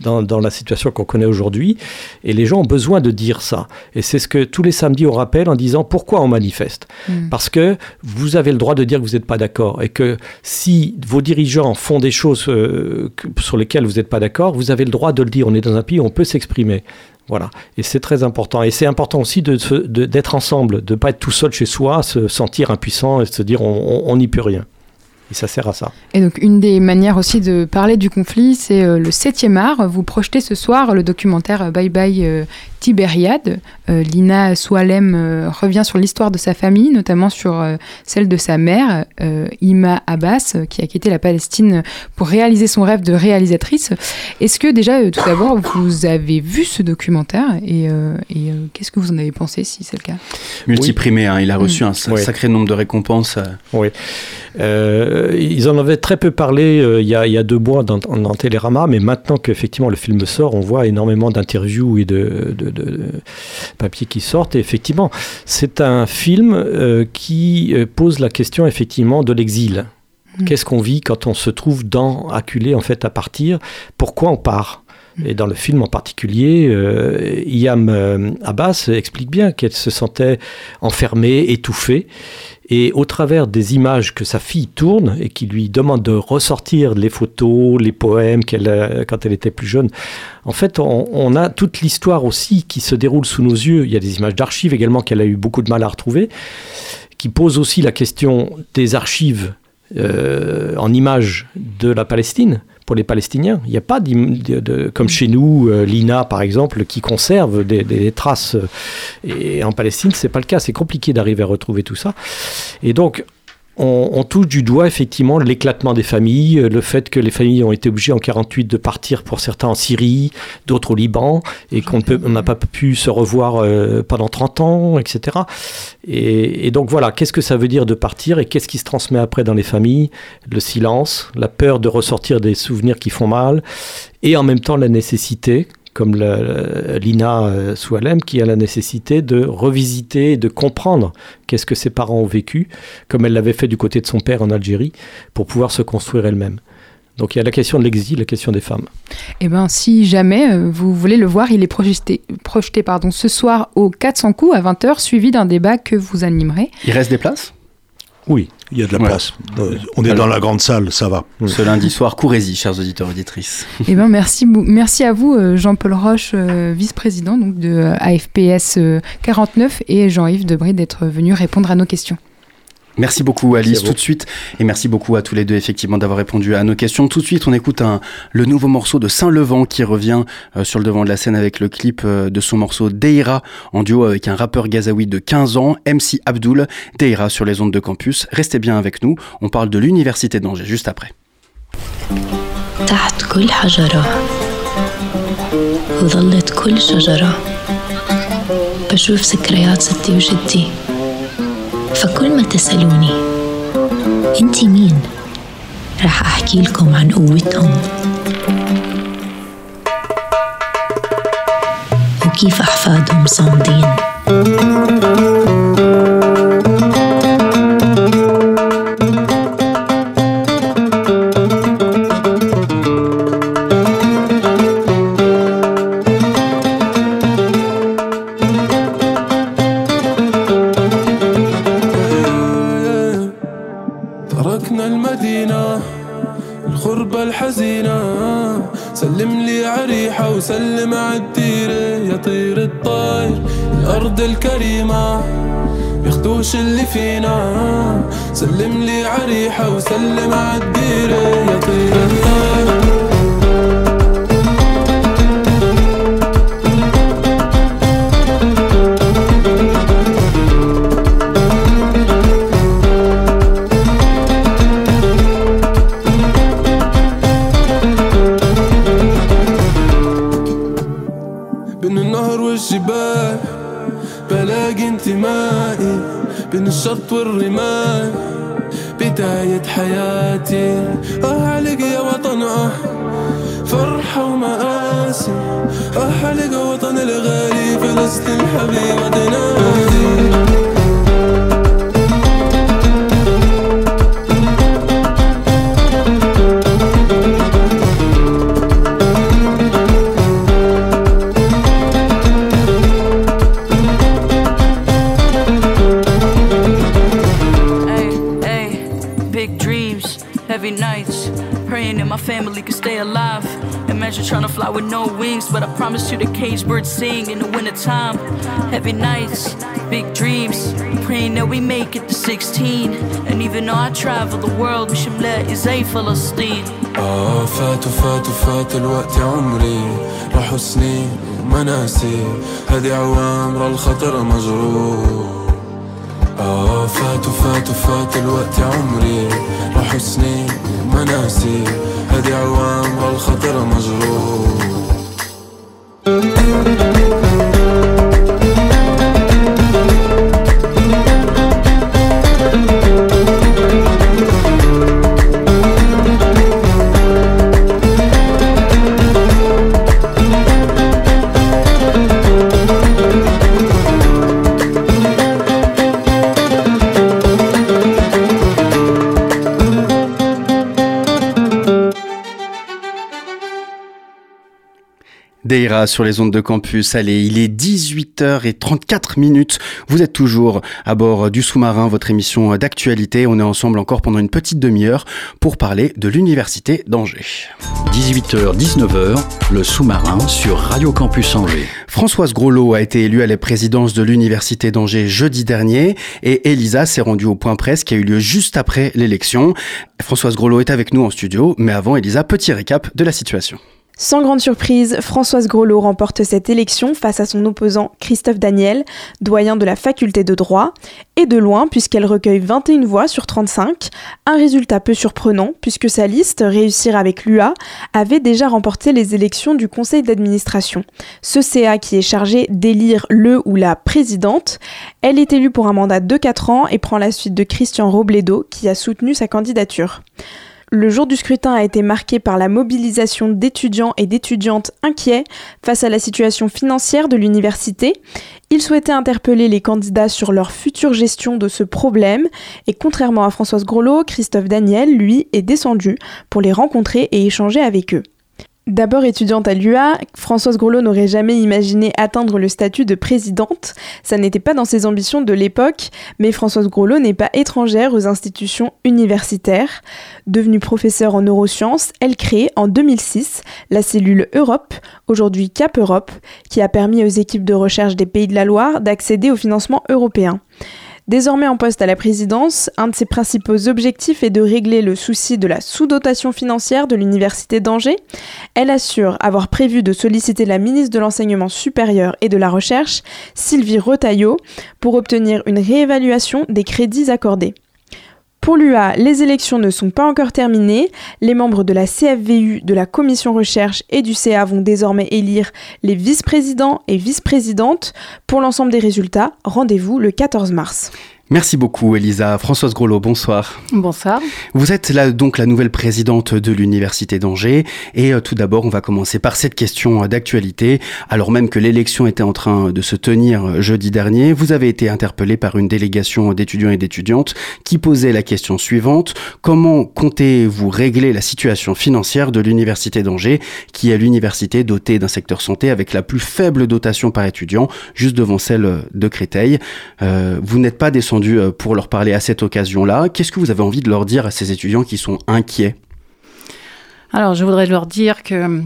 dans, dans la situation qu'on connaît aujourd'hui. Et les gens ont besoin de dire ça. Et c'est ce que tous les samedis on rappelle en disant pourquoi on manifeste. Mm. Parce que vous avez le droit de dire que vous n'êtes pas d'accord et que si vos dirigeants font des choses euh, sur lesquelles vous n'êtes pas d'accord, vous avez le droit de le dire. On est dans un pays où on peut s'exprimer. Voilà. Et c'est très important. Et c'est important aussi de se- de- d'être ensemble, de ne pas être tout seul chez soi, se sentir impuissant et se dire on n'y peut rien. Et ça sert à ça. Et donc, une des manières aussi de parler du conflit, c'est euh, le 7e art. Vous projetez ce soir le documentaire euh, Bye Bye euh, Tibériade. Euh, Lina Soualem euh, revient sur l'histoire de sa famille, notamment sur euh, celle de sa mère, euh, Ima Abbas, qui a quitté la Palestine pour réaliser son rêve de réalisatrice. Est-ce que déjà, euh, tout d'abord, vous avez vu ce documentaire et, euh, et, euh, qu'est-ce que vous en avez pensé, si c'est le cas? Multiprimé, hein, il a reçu un sacré nombre de récompenses. Oui. Euh, ils en avaient très peu parlé euh, il, y a, il y a deux mois dans, dans Télérama, mais maintenant qu'effectivement le film sort, on voit énormément d'interviews et de, de- de- papiers qui sortent. Et effectivement, c'est un film euh, qui euh, pose la question effectivement de l'exil. Mm. Qu'est-ce qu'on vit quand on se trouve dans, acculé en fait à partir? Pourquoi on part? Et dans le film en particulier, euh, Iam euh, Abbas explique bien qu'elle se sentait enfermée, étouffée. Et au travers des images que sa fille tourne et qui lui demande de ressortir les photos, les poèmes qu'elle, quand elle était plus jeune, en fait, on, on a toute l'histoire aussi qui se déroule sous nos yeux. Il y a des images d'archives également qu'elle a eu beaucoup de mal à retrouver, qui posent aussi la question des archives euh, en images de la Palestine pour les Palestiniens. Il n'y a pas, de- comme chez nous, euh, l'INA par exemple, qui conserve des, des traces. euh, Et en Palestine, c'est pas le cas. C'est compliqué d'arriver à retrouver tout ça. Et donc, on, touche du doigt effectivement l'éclatement des familles, euh, le fait que les familles ont été obligées en 48 de partir pour certains en Syrie, d'autres au Liban, et qu'on n'a pas pu se revoir euh, pendant 30 ans, etc. Et, et donc voilà, qu'est-ce que ça veut dire de partir et qu'est-ce qui se transmet après dans les familles? Le silence, la peur de ressortir des souvenirs qui font mal, et en même temps la nécessité, comme la- Lina euh, Soualem, qui a la nécessité de revisiter et de comprendre qu'est-ce que ses parents ont vécu, comme elle l'avait fait du côté de son père en Algérie, pour pouvoir se construire elle-même. Donc il y a la question de l'exil, la question des femmes. Eh bien, si jamais euh, vous voulez le voir, il est projeté, projeté pardon, ce soir au 400 coups à 20h, suivi d'un débat que vous animerez. Il reste des places? Oui. Il y a de la Ouais. place. Euh, On est dans la grande salle, ça va. Ce lundi soir, courez-y, chers auditeurs et auditrices. Eh bien, merci, bou- merci à vous, euh, Jean-Paul Roche, euh, vice-président donc, de AFPS euh, 49, et Jean-Yves Debray d'être venu répondre à nos questions. Merci beaucoup Alice, Merci tout de suite. Et merci beaucoup à tous les deux effectivement d'avoir répondu à nos questions. Tout de suite, on écoute un, le nouveau morceau de Saint-Levant qui revient euh, sur le devant de la scène avec le clip euh, de son morceau Deira en duo avec un rappeur gazaoui de 15 ans, MC Abdul. Deira sur les ondes de campus. Restez bien avec nous. On parle de l'université d'Angers juste après. فكل ما تسألوني انتي مين؟ رح أحكي لكم عن قوتهم. وكيف أحفادهم صامدين. الأرض الكريمة. ياخدوش اللي فينا. سلم لي عريحة وسلم عالديرة يا طير. الشط والرمال. بداية حياتي. أه يا وطن أه. فرحة ومآسي. أه عليك وطن الغالي فلسطين حبيبة praying that my family could stay alive. Imagine trying to fly with no wings, but I promise you the cage birds sing in the wintertime. Heavy nights, big dreams, praying that we make it to 16. And even though I travel the world, مش ملاقي زي فلسطين. آه فات وفات وفات الوقت يا عمري راحوا سنين ومناسي هدي عوام را الخطر مجروح آه فات وفات وفات الوقت يا عمري. راحوا سنين ومناسي هدي Sur les ondes de campus. Allez, il est 18h34 minutes. Vous êtes toujours à bord du sous-marin, votre émission d'actualité. On est ensemble encore pendant une petite demi-heure pour parler de l'université d'Angers. 18h, 19h, le sous-marin sur Radio Campus Angers. Françoise Groslot a été élue à la présidence de l'université d'Angers jeudi dernier et Elisa s'est rendue au point presse qui a eu lieu juste après l'élection. Françoise Groslot est avec nous en studio, mais avant Elisa, petit récap de la situation. Sans grande surprise, Françoise Grelot remporte cette élection face à son opposant Christophe Daniel, doyen de la faculté de droit, et de loin puisqu'elle recueille 21 voix sur 35, un résultat peu surprenant puisque sa liste, Réussir avec l'UA, avait déjà remporté les élections du conseil d'administration. Ce CA qui est chargé d'élire le ou la présidente, elle est élue pour un mandat de 4 ans et prend la suite de Christian Robledo qui a soutenu sa candidature. Le jour du scrutin a été marqué par la mobilisation d'étudiants et d'étudiantes inquiets face à la situation financière de l'université. Ils souhaitaient interpeller les candidats sur leur future gestion de ce problème et contrairement à Françoise Grelot, Christophe Daniel, lui, est descendu pour les rencontrer et échanger avec eux. D'abord étudiante à l'UA, Françoise Grelot n'aurait jamais imaginé atteindre le statut de présidente. Ça n'était pas dans ses ambitions de l'époque, mais Françoise Grelot n'est pas étrangère aux institutions universitaires. Devenue professeure en neurosciences, elle crée en 2006 la cellule Europe, aujourd'hui Cap Europe, qui a permis aux équipes de recherche des Pays de la Loire d'accéder au financement européen. Désormais en poste à la présidence, un de ses principaux objectifs est de régler le souci de la sous-dotation financière de l'Université d'Angers. Elle assure avoir prévu de solliciter la ministre de l'Enseignement supérieur et de la Recherche, Sylvie Retailleau, pour obtenir une réévaluation des crédits accordés. Pour l'UA, les élections ne sont pas encore terminées. Les membres de la CFVU, de la commission recherche et du CA vont désormais élire les vice-présidents et vice-présidentes. Pour l'ensemble des résultats, rendez-vous le 14 mars. Merci beaucoup Elisa. Françoise Grelot, bonsoir. Bonsoir. Vous êtes là donc la nouvelle présidente de l'Université d'Angers et euh, tout d'abord on va commencer par cette question euh, d'actualité. Alors même que l'élection était en train de se tenir euh, jeudi dernier, vous avez été interpellé par une délégation d'étudiants et d'étudiantes qui posait la question suivante. Comment comptez-vous régler la situation financière de l'Université d'Angers qui est l'université dotée d'un secteur santé avec la plus faible dotation par étudiant, juste devant celle de Créteil? Vous n'êtes pas descendu euh, pour leur parler à cette occasion-là. Qu'est-ce que vous avez envie de leur dire à ces étudiants qui sont inquiets? Alors, je voudrais leur dire que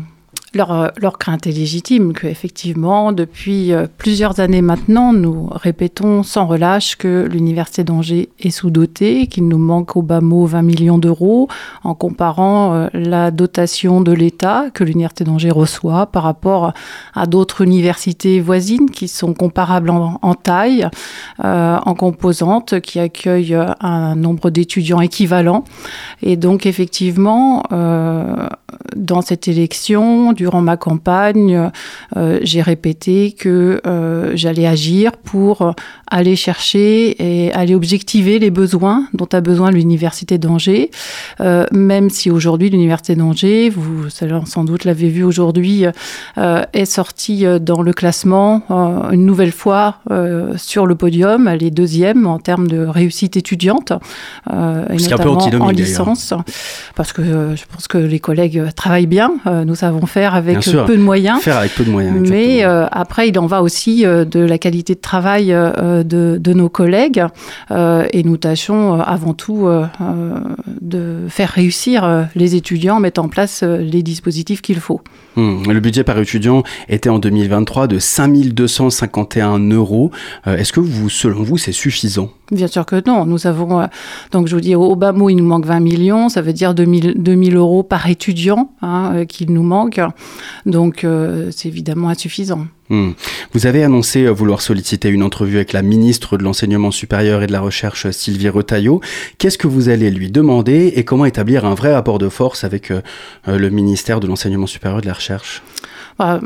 leur, leur crainte est légitime, qu'effectivement, depuis euh, plusieurs années maintenant, nous répétons sans relâche que l'Université d'Angers est sous-dotée, qu'il nous manque au bas mot 20 millions d'euros, en comparant euh, la dotation de l'État que l'Université d'Angers reçoit par rapport à d'autres universités voisines qui sont comparables en, taille, euh, en composantes, qui accueillent euh, un nombre d'étudiants équivalent. Et donc, effectivement, euh, dans cette élection, durant ma campagne, euh, j'ai répété que euh, j'allais agir pour aller chercher et aller objectiver les besoins dont a besoin l'Université d'Angers, euh, même si aujourd'hui l'Université d'Angers, vous sans doute l'avez vu aujourd'hui, est sortie dans le classement une nouvelle fois sur le podium, elle est deuxième en termes de réussite étudiante, et Ce qui est un peu notamment en licence, parce que je pense que les collègues travaillent bien, nous savons faire avec sûr. peu de moyens. Faire avec peu de moyens. Mais euh, après, il en va aussi euh, de la qualité de travail euh, de, de nos collègues et nous tâchons avant tout de faire réussir les étudiants, mettre en place les dispositifs qu'il faut. Hmm. Le budget par étudiant était en 2023 de 5251 euros. Est-ce que vous, selon vous, c'est suffisant? Bien sûr que non. Nous avons, euh, donc je vous dis, au bas mot, il nous manque 20 millions. Ça veut dire 2000, 2000 euros par étudiant hein, euh, qu'il nous manque. Donc, euh, c'est évidemment insuffisant. Hmm. Vous avez annoncé vouloir solliciter une entrevue avec la ministre de l'Enseignement supérieur et de la Recherche, Sylvie Retailleau. Qu'est-ce que vous allez lui demander et comment établir un vrai rapport de force avec le ministère de l'Enseignement supérieur et de la Recherche? Voilà.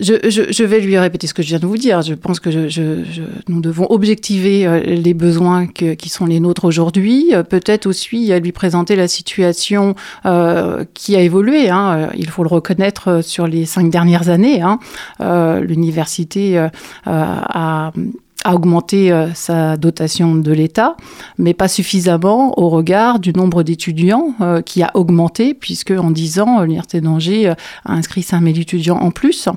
Je, je- je vais lui répéter ce que je viens de vous dire. Je pense que je- je- nous devons objectiver euh, les besoins que- qui sont les nôtres aujourd'hui. Euh, Peut-être aussi euh, lui présenter la situation euh, qui a évolué. hein. Il faut le reconnaître sur les cinq dernières années. hein. Euh, L'université euh, a a augmenté euh, sa dotation de l'État, mais pas suffisamment au regard du nombre d'étudiants euh, qui a augmenté, puisque en 10 ans, euh, l'Université d'Angers a inscrit 5000 étudiants en plus,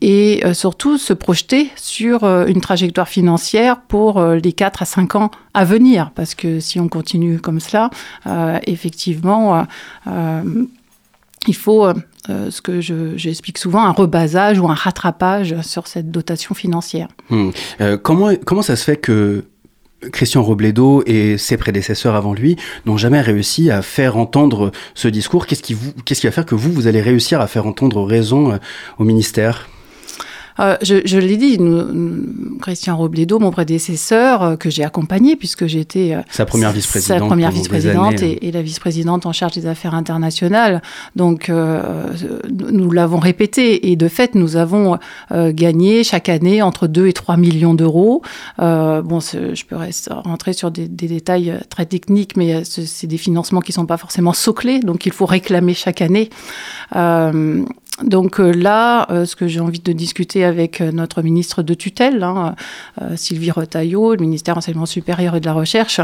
et surtout se projeter sur une trajectoire financière pour les 4 à 5 ans à venir, parce que si on continue comme cela, effectivement, il faut, euh, ce que je- j'explique souvent, un rebasage ou un rattrapage sur cette dotation financière. Hmm. Euh, comment, comment ça se fait que Christian Robledo et ses prédécesseurs avant lui n'ont jamais réussi à faire entendre ce discours? Qu'est-ce qui, vous, qu'est-ce qui va faire que vous, vous allez réussir à faire entendre raison euh, au ministère? Euh, je je l'ai dit, nous- nous- Christian Robledo, mon prédécesseur, euh, que j'ai accompagné puisque j'étais euh, Sa première vice-présidente sa première vice-présidente et, et la vice-présidente en charge des affaires internationales. Donc, euh, nous l'avons répété et de fait, nous avons euh, gagné chaque année entre 2 et 3 millions d'euros. Euh, bon, je peux rentrer sur des, des détails très techniques, mais c'est des financements qui sont pas forcément soclés, donc il faut réclamer chaque année. Donc euh, là, euh, ce que j'ai envie de discuter avec euh, notre ministre de tutelle, hein, Sylvie Retailleau, le ministère enseignement supérieur et de la recherche,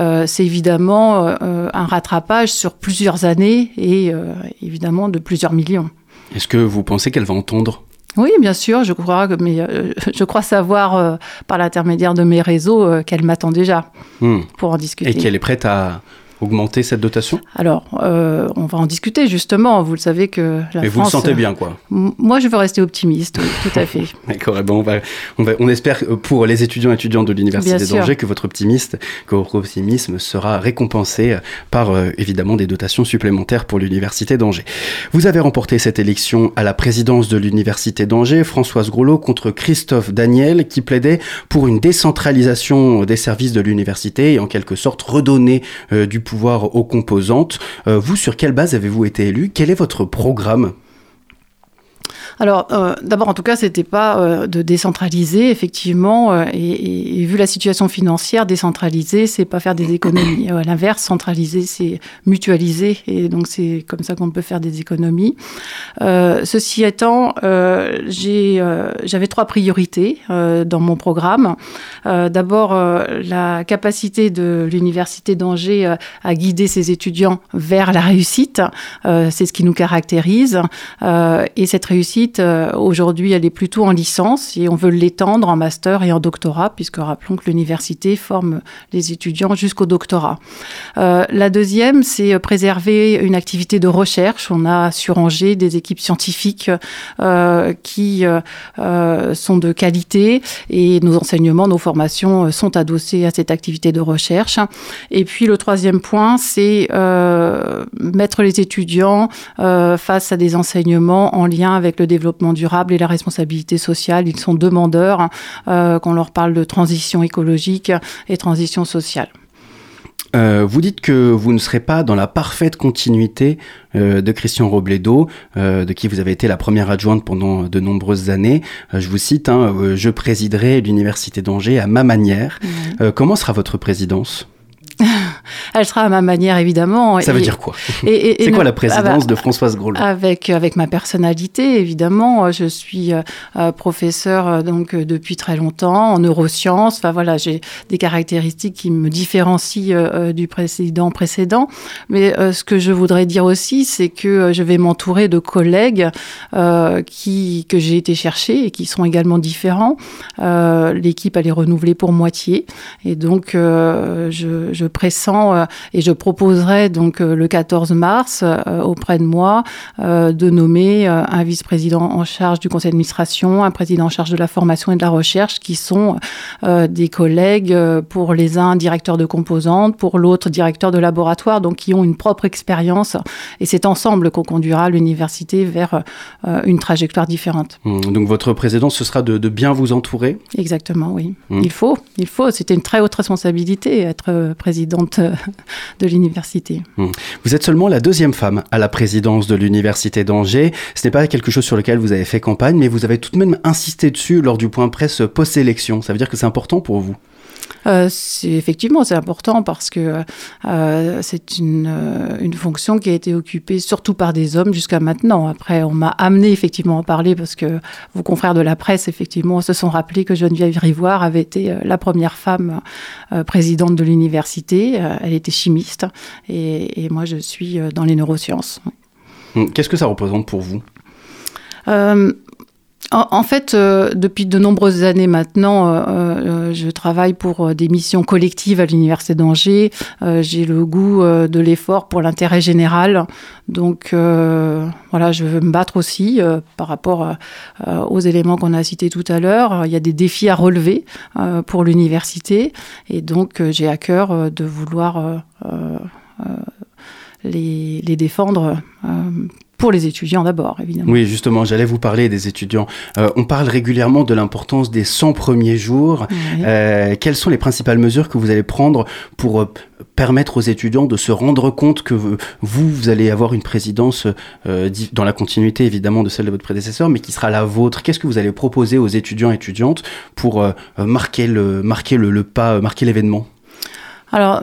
euh, c'est évidemment euh, un rattrapage sur plusieurs années et euh, évidemment de plusieurs millions. Est-ce que vous pensez qu'elle va entendre? Oui, bien sûr, je crois, que- mais je crois savoir par l'intermédiaire de mes réseaux qu'elle m'attend déjà Hmm. pour en discuter. Et qu'elle est prête à augmenter cette dotation? Alors, euh, on va en discuter justement. Vous le savez que la Et vous le sentez euh, bien, quoi Moi, je veux rester optimiste, oui, tout à fait. D'accord, eh ben on, va, on, va- on espère euh, pour les étudiants et étudiantes de l'Université d'Angers que votre, optimiste, que votre optimisme sera récompensé par euh, évidemment des dotations supplémentaires pour l'Université d'Angers. Vous avez remporté cette élection à la présidence de l'Université d'Angers, Françoise Groslo contre Christophe Daniel, qui plaidait pour une décentralisation des services de l'université et en quelque sorte redonner du pouvoir aux composantes. Euh, vous, sur quelle base avez-vous été élu? Quel est votre programme? Alors, euh, d'abord, en tout cas, c'était pas euh, de décentraliser, effectivement, euh, et, et- vu la situation financière, décentraliser, c'est pas faire des économies. Euh, à l'inverse, centraliser, c'est mutualiser, et donc c'est comme ça qu'on peut faire des économies. Euh, ceci étant, euh, j'ai, euh, j'avais trois priorités euh, dans mon programme. Euh, d'abord, euh, la capacité de l'université d'Angers à guider ses étudiants vers la réussite, euh, c'est ce qui nous caractérise. Euh, et cette réussite, euh, aujourd'hui, elle est plutôt en licence et on veut l'étendre en master et en doctorat, puisque rappelons que l'université forme les étudiants jusqu'au doctorat. Euh, la deuxième, c'est euh, préserver une activité de recherche. On a sur Angers des équipes scientifiques qui sont de qualité et nos enseignements, nos formations sont adossés à cette activité de recherche. Et puis le troisième point, c'est mettre les étudiants face à des enseignements en lien avec le développement durable et la responsabilité sociale. Ils sont demandeurs euh, qu'on leur parle de transition écologique et transition sociale. Euh, vous dites que vous ne serez pas dans la parfaite continuité euh, de Christian Robledo, euh, de qui vous avez été la première adjointe pendant de nombreuses années. Je vous cite, hein, je présiderai l'Université d'Angers à ma manière. Euh, comment sera votre présidence? Elle sera à ma manière, évidemment. Ça veut Et- dire quoi? C'est quoi la ah présidence bah, de Françoise Groslo Avec, avec ma personnalité, évidemment. Je suis euh, euh, professeur euh, donc, euh, depuis très longtemps en neurosciences. Enfin, voilà, j'ai des caractéristiques qui me différencient euh, du président précédent. Mais euh, ce que je voudrais dire aussi, c'est que je vais m'entourer de collègues qui, que j'ai été chercher et qui sont également différents. L'équipe, elle est renouvelée pour moitié. Et donc, je, je pressens euh, et je proposerai donc euh, le 14 mars euh, auprès de moi de nommer un vice-président en charge du conseil d'administration, un président en charge de la formation et de la recherche, qui sont des collègues pour les uns directeurs de composantes, pour l'autre directeur de laboratoire, donc qui ont une propre expérience. Et c'est ensemble qu'on conduira l'université vers une trajectoire différente. Hum, Donc votre présidence, ce sera de, de bien vous entourer? Exactement, oui. Mm. Il faut, il faut. C'était une très haute responsabilité être euh, présidente euh, de l'université. Hum. Vous êtes seulement la deuxième femme à la présidence de l'Université d'Angers. Ce n'est pas quelque chose sur lequel vous avez fait campagne, mais vous avez tout de même insisté dessus lors du point presse post-élection. Ça veut dire que c'est important pour vous c'est effectivement c'est important parce que euh, c'est une, euh, une fonction qui a été occupée surtout par des hommes jusqu'à maintenant. Après, on m'a amené effectivement à en parler parce que vos confrères de la presse effectivement se sont rappelés que Geneviève Rivoire avait été euh, la première femme euh, présidente de l'université. Euh, elle était chimiste et, et moi je suis euh, dans les neurosciences. Hum, Qu'est-ce que ça représente pour vous? Euh, En, fait, euh, depuis de nombreuses années maintenant, euh, euh, je travaille pour euh, des missions collectives à l'Université d'Angers. Euh, J'ai le goût de l'effort pour l'intérêt général. Donc voilà, je veux me battre aussi par rapport aux éléments qu'on a cités tout à l'heure. Il y a des défis à relever pour l'université. Et donc, j'ai à cœur de vouloir les, les défendre pour les étudiants d'abord, évidemment. Oui, justement, j'allais vous parler des étudiants. Euh, on parle régulièrement de l'importance des 100 premiers jours. Oui. Euh, quelles sont les principales mesures que vous allez prendre pour euh, permettre aux étudiants de se rendre compte que vous, vous, allez avoir une présidence dans la continuité évidemment de celle de votre prédécesseur, mais qui sera la vôtre? Qu'est-ce que vous allez proposer aux étudiants et étudiantes pour marquer, le, marquer le, le pas, marquer l'événement? Alors,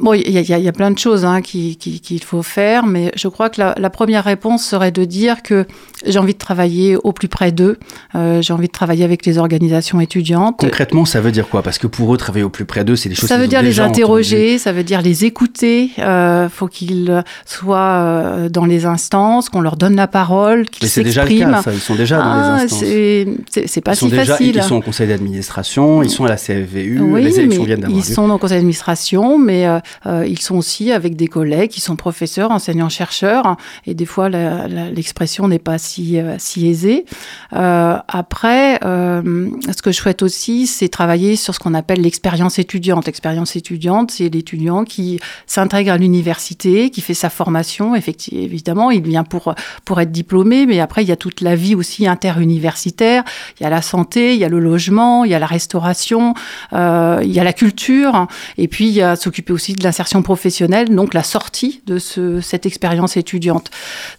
bon, il y, y y a plein de choses hein, qui- qui- qu'il faut faire, mais je crois que la, la première réponse serait de dire que j'ai envie de travailler au plus près d'eux, euh, j'ai envie de travailler avec les organisations étudiantes. Concrètement, ça veut dire quoi? Parce que pour eux, travailler au plus près d'eux, c'est des choses Ça veut dire les interroger, ça veut dire les écouter. Il faut qu'ils soient euh, dans les instances, qu'on leur donne la parole, qu'ils Mais c'est déjà le s'expriment. cas, ça. Ils sont déjà dans Ah, les instances. c'est- pas ils sont si déjà, facile. Ils sont au conseil d'administration, ils sont à la CFVU, Oui, les élections viennent d'avoir ils lieu. sont le conseil d'administration, mais euh, euh, ils sont aussi avec des collègues qui sont professeurs, enseignants-chercheurs, et des fois l'expression n'est pas si, euh, si aisée. Euh, après, euh, ce que je souhaite aussi, c'est travailler sur ce qu'on appelle l'expérience étudiante. L'expérience étudiante, c'est l'étudiant qui s'intègre à l'université, qui fait sa formation. Effectivement, évidemment, il vient pour, pour être diplômé, mais après, il y a toute la vie aussi interuniversitaire. Il y a la santé, il y a le logement, il y a la restauration, euh, il y a la culture, et puis il y a s'occuper aussi de l'insertion professionnelle, donc la sortie de ce, cette expérience étudiante.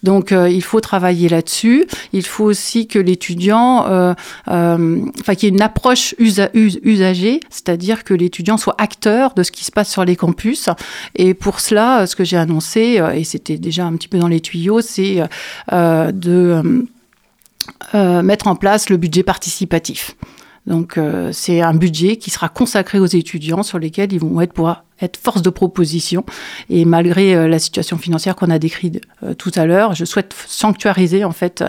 Donc euh, il faut travailler là-dessus. Il faut aussi que l'étudiant, euh, euh, enfin qu'il y ait une approche usa- us- usagée, c'est-à-dire que l'étudiant soit acteur de ce qui se passe sur les campus. Et pour cela, ce que j'ai annoncé, et c'était déjà un petit peu dans les tuyaux, c'est de mettre en place le budget participatif. Donc euh, c'est un budget qui sera consacré aux étudiants sur lesquels ils vont être être force de proposition. Et malgré euh, la situation financière qu'on a décrite euh, tout à l'heure, je souhaite sanctuariser en fait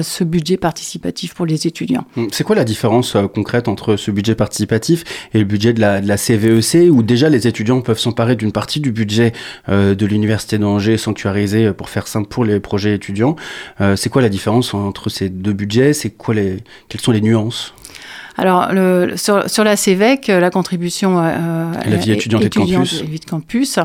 ce budget participatif pour les étudiants. Hum, C'est quoi la différence concrète entre ce budget participatif et le budget de la, de la CVEC, où déjà les étudiants peuvent s'emparer d'une partie du budget de l'Université d'Angers sanctuarisé, pour faire simple, pour les projets étudiants? C'est quoi la différence entre ces deux budgets? C'est quoi les, Quelles sont les nuances? Alors, le, sur, sur la CEVEC, euh, la contribution euh, La vie étudiante et de campus. et vie de campus,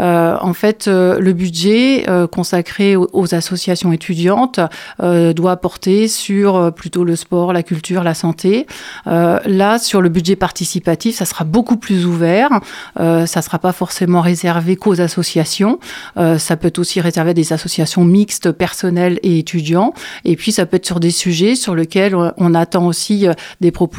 euh, en fait, euh, le budget euh, consacré aux, aux associations étudiantes euh, doit porter sur euh, plutôt le sport, la culture, la santé. Euh, là, sur le budget participatif, ça sera beaucoup plus ouvert. Euh, ça ne sera pas forcément réservé qu'aux associations. Euh, ça peut être aussi réservé à des associations mixtes, personnelles et étudiants. Et puis, ça peut être sur des sujets sur lesquels on- attend aussi des propositions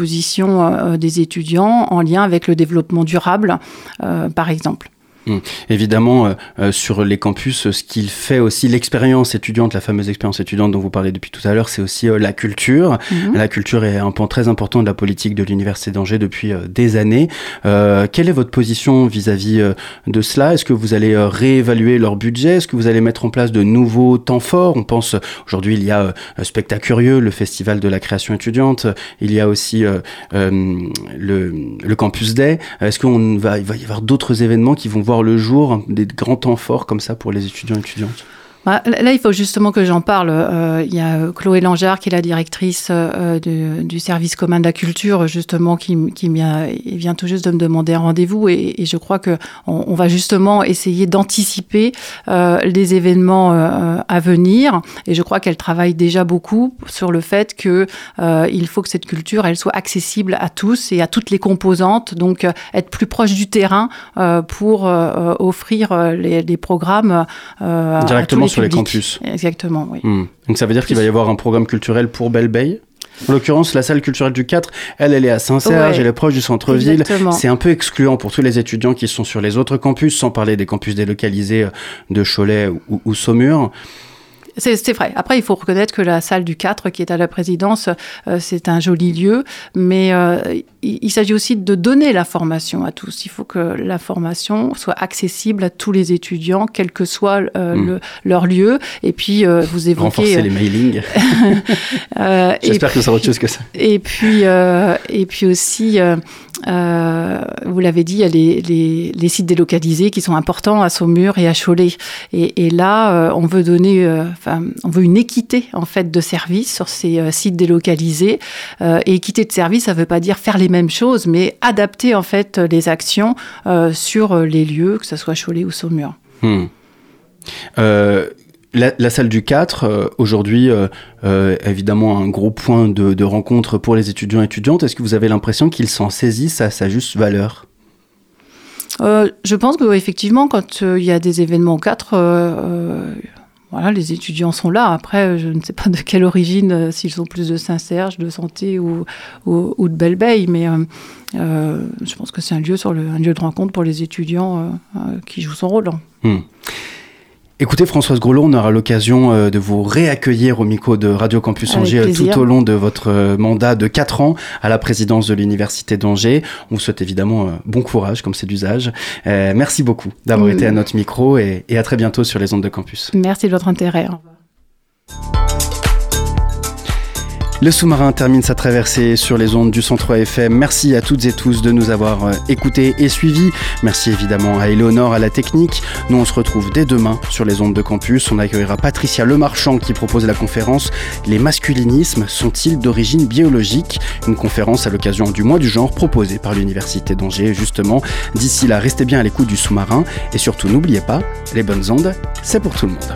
euh, des étudiants en lien avec le développement durable, euh, par exemple. Hum. Évidemment, euh, euh, sur les campus, euh, ce qu'il fait aussi, l'expérience étudiante, la fameuse expérience étudiante dont vous parlez depuis tout à l'heure, c'est aussi euh, la culture. Mhm. La culture est un pan très important de la politique de l'Université d'Angers depuis euh, des années. Euh, quelle est votre position vis-à-vis de cela? Est-ce que vous allez réévaluer leur budget? Est-ce que vous allez mettre en place de nouveaux temps forts? On pense, aujourd'hui, il y a euh, Spectacle Curieux, le festival de la création étudiante. Il y a aussi le, le Campus Day. Est-ce qu'il va, il va y avoir d'autres événements qui vont voir le jour, des grands temps forts comme ça pour les étudiants et étudiantes? Bah, Là, il faut justement que j'en parle. Euh, il y a Chloé Langeard, qui est la directrice euh, de- du service commun de la culture, justement, qui, qui vient, vient tout juste de me demander un rendez-vous. Et, et je crois que on, va justement essayer d'anticiper euh, les événements euh, à venir. Et je crois qu'elle travaille déjà beaucoup sur le fait que euh, faut que cette culture, elle soit accessible à tous et à toutes les composantes. Donc, euh, être plus proche du terrain pour offrir les, les programmes Directement sur les campus. Exactement, oui. Hmm. Donc ça veut dire qu'il va y avoir un programme culturel pour Belle Bay en l'occurrence, la salle culturelle du 4, elle, elle est à Saint-Serge, Ouais. elle est proche du centre-ville. C'est un peu excluant pour tous les étudiants qui sont sur les autres campus, sans parler des campus délocalisés euh, de Cholet ou, ou Saumur. C'est vrai. Après, il faut reconnaître que la salle du 4, qui est à la présidence, euh, c'est un joli lieu, mais euh, il, il s'agit aussi de donner la formation à tous. Il faut que la formation soit accessible à tous les étudiants, quel que soit euh, Mm. le- leur lieu. Et puis, euh, vous évoquez... Renforcer les mailings. Euh, J'espère que ça sera autre chose que ça. et puis, euh, et puis aussi, euh, euh, vous l'avez dit, il y a les, les, les sites délocalisés qui sont importants à Saumur et à Cholet. Et, et là, euh, on veut donner, euh, enfin, on veut une équité en fait de services sur ces euh, sites délocalisés. Euh, et équité de service, ça ne veut pas dire faire les mêmes choses, mais adapter en fait les actions euh, sur les lieux, que ce soit Cholet ou Saumur. Hmm. Euh, la, la salle du 4, euh, aujourd'hui, euh, évidemment, un gros point de, de rencontre pour les étudiants et étudiantes. Est-ce que vous avez l'impression qu'ils s'en saisissent à sa juste valeur? Je pense que effectivement, quand il y a des événements 4, euh, euh, voilà, les étudiants sont là. Après, je ne sais pas de quelle origine, euh, s'ils sont plus de Saint-Serge, de Santé ou, ou, de Belle-Beille, mais euh, euh, je pense que c'est un lieu lieu de rencontre pour les étudiants qui joue son rôle. hein. Écoutez, Françoise Grelot, on aura l'occasion euh, de vous réaccueillir au micro de Radio Campus Avec Angers euh, plaisir. tout au long de votre euh, mandat de 4 ans à la présidence de l'Université d'Angers. On vous souhaite évidemment bon courage, comme c'est d'usage. Euh, merci beaucoup d'avoir Mm. été à notre micro et, et à très bientôt sur les ondes de campus. Merci de votre intérêt. Au revoir. Le sous-marin termine sa traversée sur les ondes du 103 FM. Merci à toutes et tous de nous avoir euh, écoutés et suivis. Merci évidemment à Eleonore à la technique. Nous, on se retrouve dès demain sur les ondes de campus. On accueillera Patricia Lemarchand qui propose la conférence Les masculinismes sont-ils d'origine biologique? Une conférence à l'occasion du mois du genre proposée par l'Université d'Angers, justement. D'ici là, restez bien à l'écoute du sous-marin et surtout n'oubliez pas, les bonnes ondes, c'est pour tout le monde.